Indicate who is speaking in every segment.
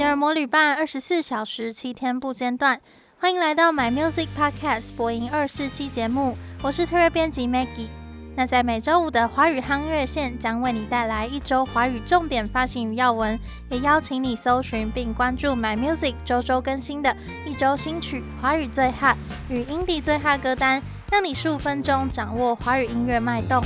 Speaker 1: 的耳膜旅伴，二十四小时七天不间断。欢迎来到 My Music Podcast 播音二四七节目，我是特约编辑 Maggie。那在每周五的华语夯乐线将为你带来一周华语重点发行与要闻，也邀请你搜寻并关注 My Music 周周更新的一周新曲、华语最 hot 与 Indie 最 hot 歌单，让你十五分钟掌握华语音乐脉动。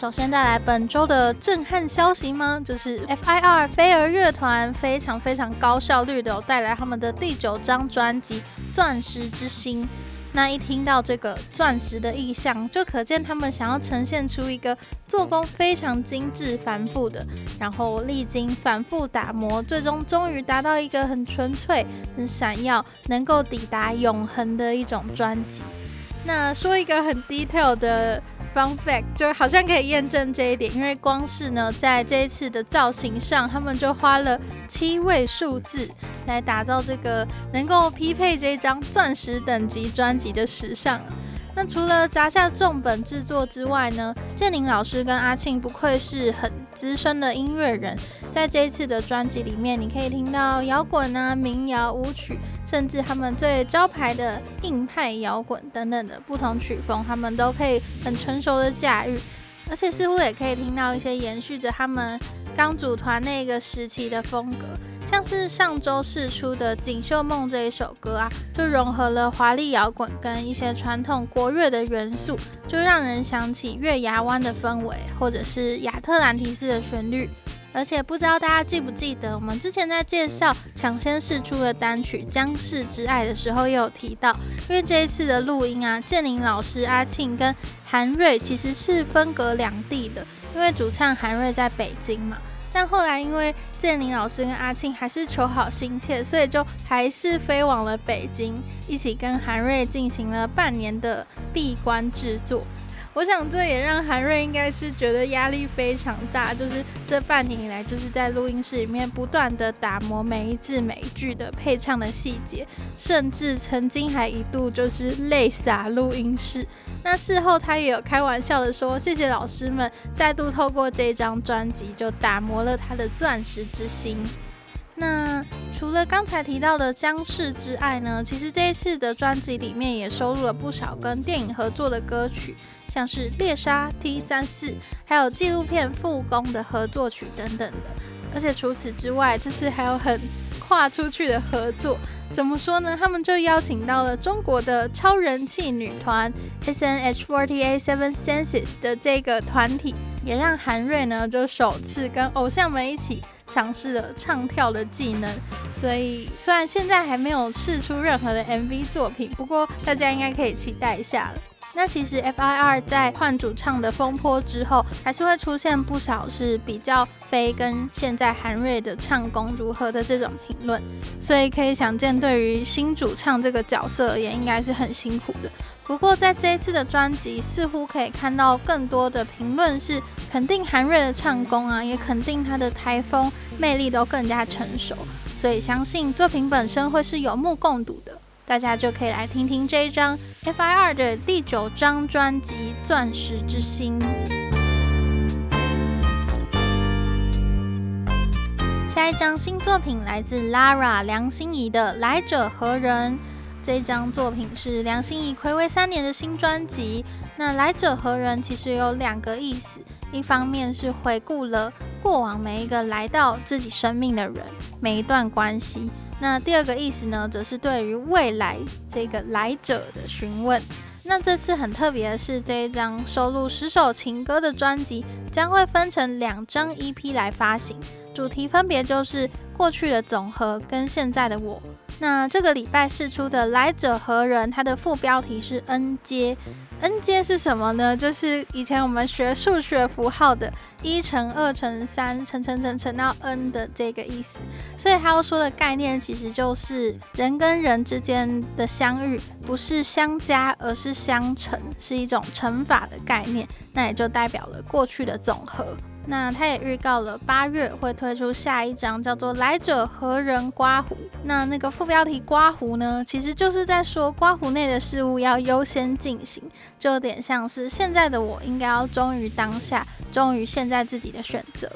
Speaker 1: 首先带来本周的震撼消息吗？就是 F.I.R. 飞儿乐团非常非常高效率的带来他们的第九张专辑《钻石之心》。那一听到这个钻石的意象，就可见他们想要呈现出一个做工非常精致、繁复的，然后历经反复打磨，最终终于达到一个很纯粹、很闪耀，能够抵达永恒的一种专辑。那说一个很 detail 的。Fun fact 就好像可以验证这一点，因为光是呢，在这一次的造型上，他们就花了七位数字来打造这个能够匹配这一张钻石等级专辑的时尚。那除了砸下重本制作之外呢，建宁老师跟阿庆不愧是很资深的音乐人，在这一次的专辑里面，你可以听到摇滚啊、民谣、舞曲，甚至他们最招牌的硬派摇滚等等的不同曲风，他们都可以很成熟的驾驭，而且似乎也可以听到一些延续着他们刚组团那个时期的风格。像是上周四出的《锦绣梦》这一首歌啊，就融合了华丽摇滚跟一些传统国乐的元素，就让人想起月牙湾的氛围，或者是亚特兰提斯的旋律。而且不知道大家记不记得，我们之前在介绍抢先试出的单曲《将逝之爱》的时候，也有提到，因为这一次的录音啊，建宁老师阿庆跟韩瑞其实是分隔两地的，因为主唱韩瑞在北京嘛。但后来，因为建宁老师跟阿庆还是求好心切，所以就还是飞往了北京，一起跟韩瑞进行了半年的闭关制作。我想这也让韩瑞应该是觉得压力非常大，就是这半年以来就是在录音室里面不断的打磨每一字每一句的配唱的细节，甚至曾经还一度就是泪洒录音室。那事后他也有开玩笑的说：“谢谢老师们，再度透过这张专辑就打磨了他的钻石之心。”那除了刚才提到的《僵尸之爱》呢，其实这一次的专辑里面也收录了不少跟电影合作的歌曲。像是猎杀 T 三四，还有纪录片《复工》的合作曲等等的，而且除此之外，这次还有很跨出去的合作。怎么说呢？他们就邀请到了中国的超人气女团 S.N.H.48 Seven Senses 的这个团体，也让韩瑞呢就首次跟偶像们一起尝试了唱跳的技能。所以虽然现在还没有试出任何的 MV 作品，不过大家应该可以期待一下了。那其实 F.I.R 在换主唱的风波之后，还是会出现不少是比较非跟现在韩瑞的唱功如何的这种评论，所以可以想见，对于新主唱这个角色而言，应该是很辛苦的。不过在这一次的专辑，似乎可以看到更多的评论是肯定韩瑞的唱功啊，也肯定他的台风魅力都更加成熟，所以相信作品本身会是有目共睹的。大家就可以来听听这一张 F.I.R 的第九张专辑《钻石之心》。下一张新作品来自 Lara 梁心怡的《来者何人》。这张作品是梁心颐暌违三年的新专辑。那《来者何人》其实有两个意思，一方面是回顾了过往每一个来到自己生命的人，每一段关系。那第二个意思呢，则是对于未来这个来者的询问。那这次很特别的是，这一张收录十首情歌的专辑将会分成两张 EP 来发行，主题分别就是过去的总和跟现在的我。那这个礼拜释出的《来者何人》，它的副标题是 N 阶。N 阶是什么呢？就是以前我们学数学符号的一乘二乘三乘乘乘乘到 N 的这个意思。所以他要说的概念其实就是人跟人之间的相遇，不是相加，而是相乘，是一种乘法的概念。那也就代表了过去的总和。那他也预告了八月会推出下一张，叫做《来者何人刮胡》。那那个副标题“刮胡”呢，其实就是在说刮胡内的事物要优先进行，就有点像是现在的我应该要忠于当下，忠于现在自己的选择。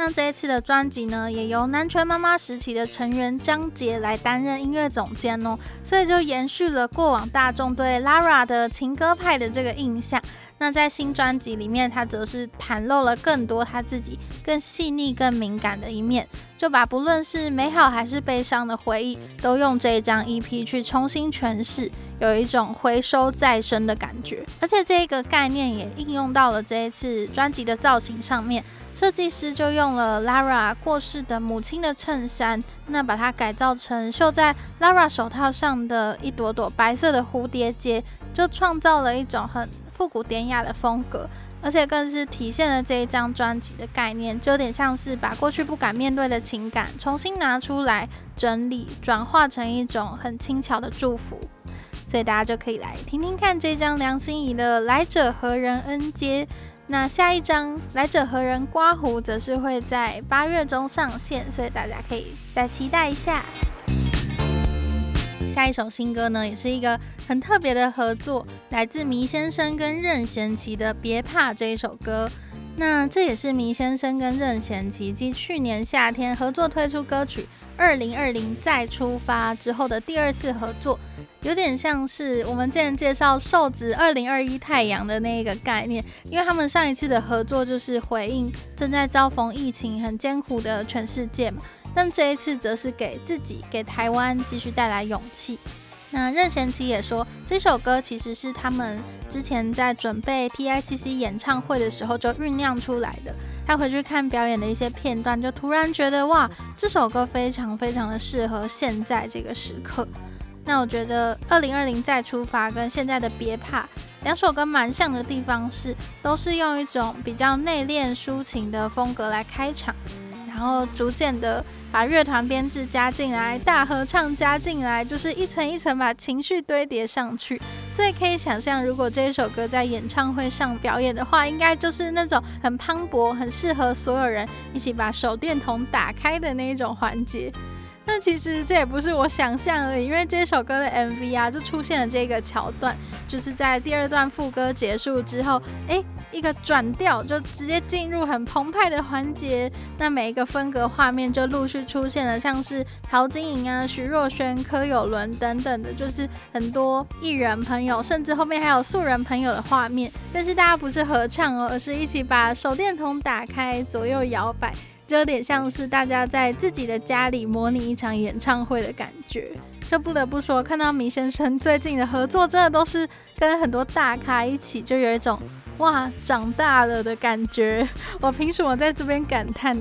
Speaker 1: 那这一次的专辑呢，也由南拳妈妈时期的成员张杰来担任音乐总监哦，所以就延续了过往大众对 Lara 的情歌派的这个印象。那在新专辑里面，他则是袒露了更多他自己更细腻、更敏感的一面，就把不论是美好还是悲伤的回忆，都用这一张 EP 去重新诠释，有一种回收再生的感觉。而且这个概念也应用到了这一次专辑的造型上面，设计师就用了 Lara 过世的母亲的衬衫，那把它改造成绣在 Lara 手套上的一朵朵白色的蝴蝶结，就创造了一种很复古典雅的风格，而且更是体现了这一张专辑的概念，就有点像是把过去不敢面对的情感重新拿出来整理，转化成一种很轻巧的祝福。所以大家就可以来听听看这张梁心颐的《来者何人恩接》。那下一张《来者何人刮胡》则是会在八月中上线，所以大家可以再期待一下。下一首新歌呢，也是一个很特别的合作，来自迷先生跟任贤齐的《别怕》这一首歌。那这也是迷先生跟任贤齐继去年夏天合作推出歌曲《二零二零再出发》之后的第二次合作，有点像是我们之前介绍瘦子二零二一太阳的那一个概念，因为他们上一次的合作就是回应正在遭逢疫情很艰苦的全世界嘛。但这一次则是给自己、给台湾继续带来勇气。那任贤齐也说，这首歌其实是他们之前在准备 TICC 演唱会的时候就酝酿出来的。他回去看表演的一些片段，就突然觉得哇，这首歌非常非常的适合现在这个时刻。那我觉得《二零二零再出发》跟现在的《别怕》两首歌蛮像的地方是，都是用一种比较内敛抒情的风格来开场，然后逐渐的。把乐团编制加进来，大合唱加进来，就是一层一层把情绪堆叠上去。所以可以想象，如果这一首歌在演唱会上表演的话，应该就是那种很磅礴、很适合所有人一起把手电筒打开的那一种环节。那其实这也不是我想象而已，因为这首歌的 MV 啊，就出现了这个桥段，就是在第二段副歌结束之后，诶。一个转调就直接进入很澎湃的环节，那每一个分隔画面就陆续出现了，像是陶晶莹啊、徐若瑄、柯有伦等等的，就是很多艺人朋友，甚至后面还有素人朋友的画面。但是大家不是合唱哦，而是一起把手电筒打开，左右摇摆，就有点像是大家在自己的家里模拟一场演唱会的感觉。就不得不说，看到米先生最近的合作，真的都是跟很多大咖一起，就有一种。哇，长大了的感觉！我凭什么在这边感叹？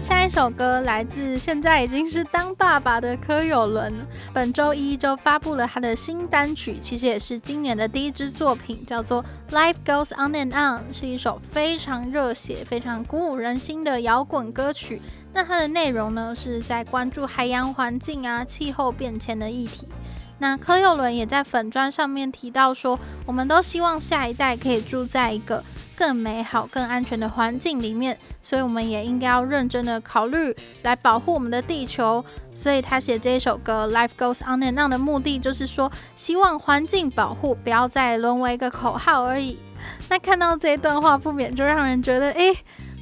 Speaker 1: 下一首歌来自现在已经是当爸爸的柯有伦，本周一就发布了他的新单曲，其实也是今年的第一支作品，叫做《Life Goes On and On》，是一首非常热血、非常鼓舞人心的摇滚歌曲。那它的内容呢，是在关注海洋环境啊、气候变迁的议题。那柯有伦也在粉砖上面提到说，我们都希望下一代可以住在一个更美好、更安全的环境里面，所以我们也应该要认真的考虑来保护我们的地球。所以他写这一首歌《Life Goes On and On》的目的就是说，希望环境保护不要再沦为一个口号而已。那看到这一段话，不免就让人觉得，诶。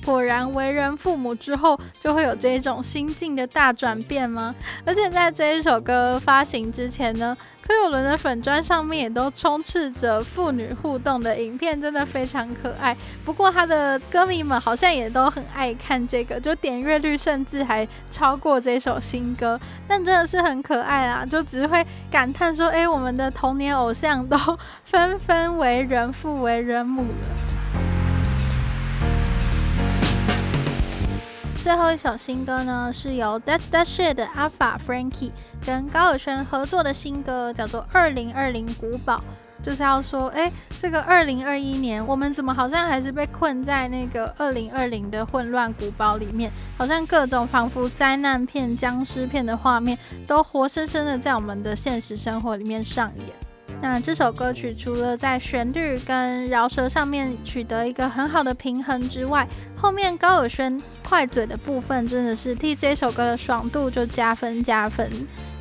Speaker 1: 果然为人父母之后，就会有这种心境的大转变吗？而且在这一首歌发行之前呢，柯有伦的粉砖上面也都充斥着父女互动的影片，真的非常可爱。不过他的歌迷们好像也都很爱看这个，就点阅率甚至还超过这首新歌。但真的是很可爱啊，就只会感叹说：“哎，我们的童年偶像都 纷纷为人父为人母了。”最后一首新歌呢，是由 That's That Shit 的 Alpha Frankie 跟高尔宣合作的新歌，叫做《二零二零古堡》，就是要说，哎，这个二零二一年，我们怎么好像还是被困在那个二零二零的混乱古堡里面？好像各种仿佛灾难片、僵尸片的画面，都活生生的在我们的现实生活里面上演。那这首歌曲除了在旋律跟饶舌上面取得一个很好的平衡之外，后面高尔宣快嘴的部分真的是替这首歌的爽度就加分加分。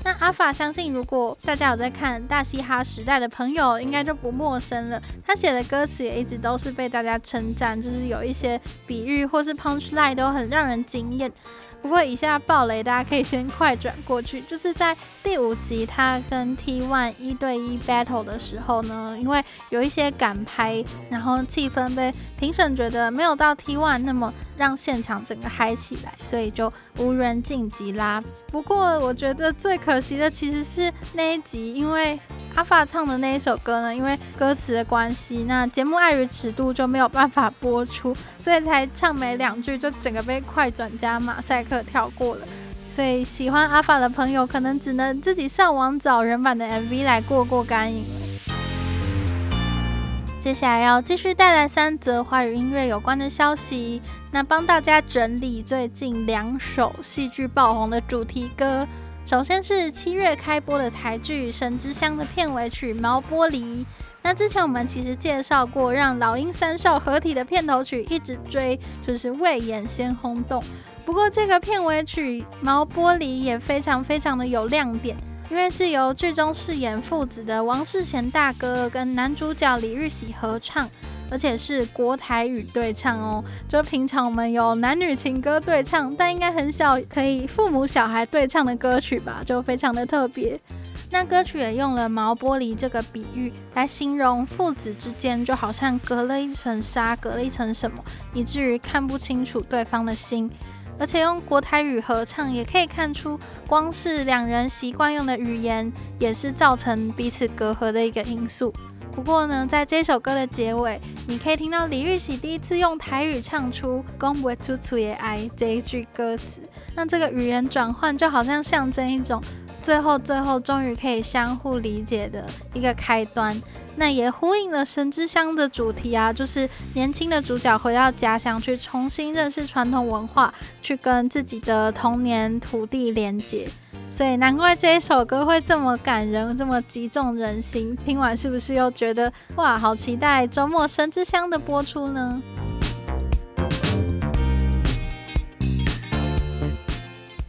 Speaker 1: 那阿法相信，如果大家有在看大嘻哈时代的朋友，应该就不陌生了。他写的歌词也一直都是被大家称赞，就是有一些比喻或是 punch line 都很让人惊艳。不过以下爆雷，大家可以先快转过去。就是在第五集他跟 T1 一对一 battle 的时候呢，因为有一些赶拍，然后气氛被评审觉得没有到 T1 那么让现场整个嗨起来，所以就无人晋级啦。不过我觉得最可惜的其实是那一集，因为阿法唱的那一首歌呢，因为歌词的关系，那节目碍于尺度就没有办法播出，所以才唱没两句就整个被快转加马赛克跳过了。所以喜欢阿法的朋友可能只能自己上网找人版的 MV 来过过干瘾了。接下来要继续带来三则华语音乐有关的消息，那帮大家整理最近两首戏剧爆红的主题歌。首先是七月开播的台剧《神之乡》的片尾曲《毛玻璃》。那之前我们其实介绍过，让老鹰三少合体的片头曲一直追，就是魏延先轰动。不过这个片尾曲《毛玻璃》也非常非常的有亮点，因为是由剧中饰演父子的王世贤大哥跟男主角李日喜合唱。而且是国台语对唱哦，就平常我们有男女情歌对唱，但应该很少可以父母小孩对唱的歌曲吧，就非常的特别。那歌曲也用了毛玻璃这个比喻来形容父子之间，就好像隔了一层纱，隔了一层什么，以至于看不清楚对方的心。而且用国台语合唱，也可以看出，光是两人习惯用的语言，也是造成彼此隔阂的一个因素。不过呢，在这首歌的结尾，你可以听到李玉玺第一次用台语唱出“讲不出嘴的爱”这一句歌词。那这个语言转换就好像象征一种最后最后终于可以相互理解的一个开端。那也呼应了《神之乡》的主题啊，就是年轻的主角回到家乡去重新认识传统文化，去跟自己的童年土地连接。所以难怪这一首歌会这么感人，这么击中人心。听完是不是又觉得哇，好期待周末《神之乡》的播出呢？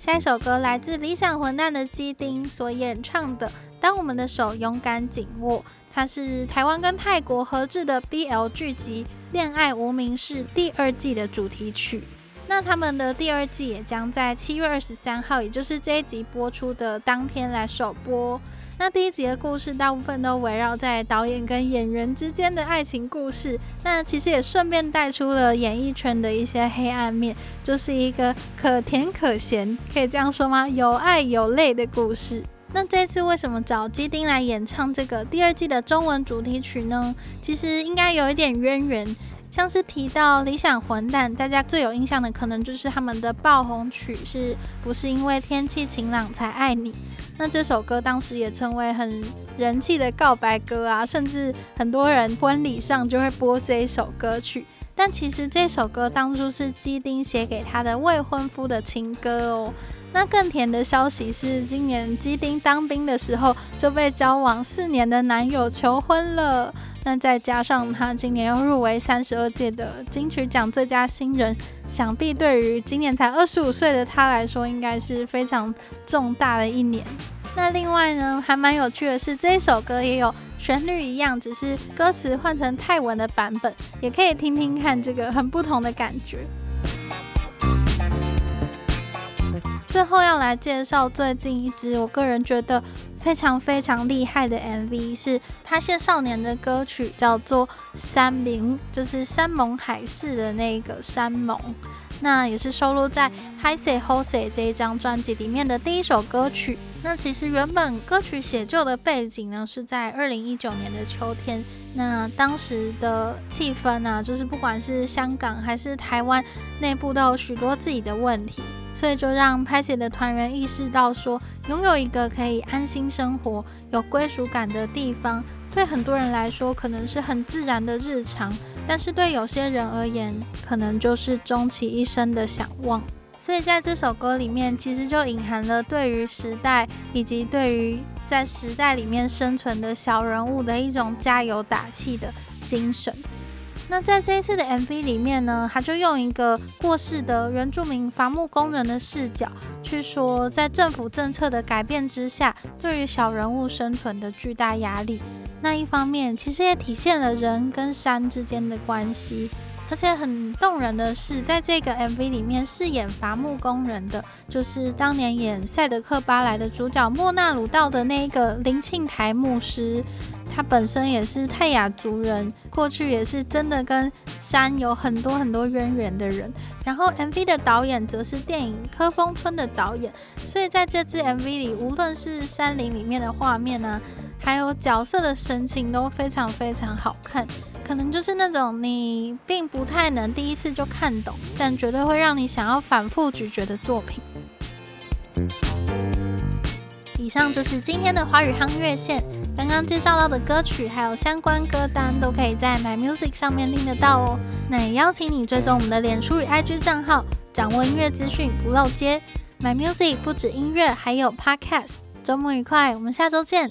Speaker 1: 下一首歌来自理想混蛋的基丁所演唱的《当我们的手勇敢紧握》，它是台湾跟泰国合制的 BL 剧集《恋爱无名氏》第二季的主题曲。那他们的第二季也将在七月二十三号，也就是这一集播出的当天来首播。那第一集的故事大部分都围绕在导演跟演员之间的爱情故事，那其实也顺便带出了演艺圈的一些黑暗面，就是一个可甜可咸，可以这样说吗？有爱有泪的故事。那这次为什么找基丁来演唱这个第二季的中文主题曲呢？其实应该有一点渊源。像是提到理想混蛋，大家最有印象的可能就是他们的爆红曲，是不是因为天气晴朗才爱你？那这首歌当时也成为很人气的告白歌啊，甚至很多人婚礼上就会播这一首歌曲。但其实这首歌当初是基丁写给他的未婚夫的情歌哦。那更甜的消息是，今年基丁当兵的时候就被交往四年的男友求婚了。那再加上他今年又入围三十二届的金曲奖最佳新人，想必对于今年才二十五岁的他来说，应该是非常重大的一年。那另外呢，还蛮有趣的是，这首歌也有旋律一样，只是歌词换成泰文的版本，也可以听听看这个很不同的感觉。最后要来介绍最近一支我个人觉得非常非常厉害的 MV，是拍谢少年的歌曲，叫做《山盟》，就是山盟海誓的那个山盟。那也是收录在《歹势好势》这一张专辑里面的第一首歌曲。那其实原本歌曲写就的背景呢，是在二零一九年的秋天。那当时的气氛呢、啊，就是不管是香港还是台湾内部，都有许多自己的问题。所以就让拍写的团员意识到说，拥有一个可以安心生活、有归属感的地方，对很多人来说可能是很自然的日常，但是对有些人而言，可能就是终其一生的想望。所以在这首歌里面，其实就隐含了对于时代以及对于在时代里面生存的小人物的一种加油打气的精神。那在这一次的 MV 里面呢，他就用一个过世的原住民伐木工人的视角去说，在政府政策的改变之下，对于小人物生存的巨大压力。那一方面，其实也体现了人跟山之间的关系。而且很动人的是，在这个 MV 里面饰演伐木工人的，就是当年演《赛德克巴莱》的主角莫纳鲁道的那个林庆台牧师，他本身也是泰雅族人，过去也是真的跟山有很多很多渊源的人。然后 MV 的导演则是电影《科峰村》的导演，所以在这支 MV 里，无论是山林里面的画面呢、啊，还有角色的神情都非常非常好看。可能就是那种你并不太能第一次就看懂，但绝对会让你想要反复咀嚼的作品。以上就是今天的华语夯乐线，刚刚介绍到的歌曲还有相关歌单都可以在 My Music 上面听得到哦。那也邀请你追踪我们的脸书与 IG 账号，掌握音乐资讯不漏接。My Music 不止音乐，还有 Podcast。周末愉快，我们下周见。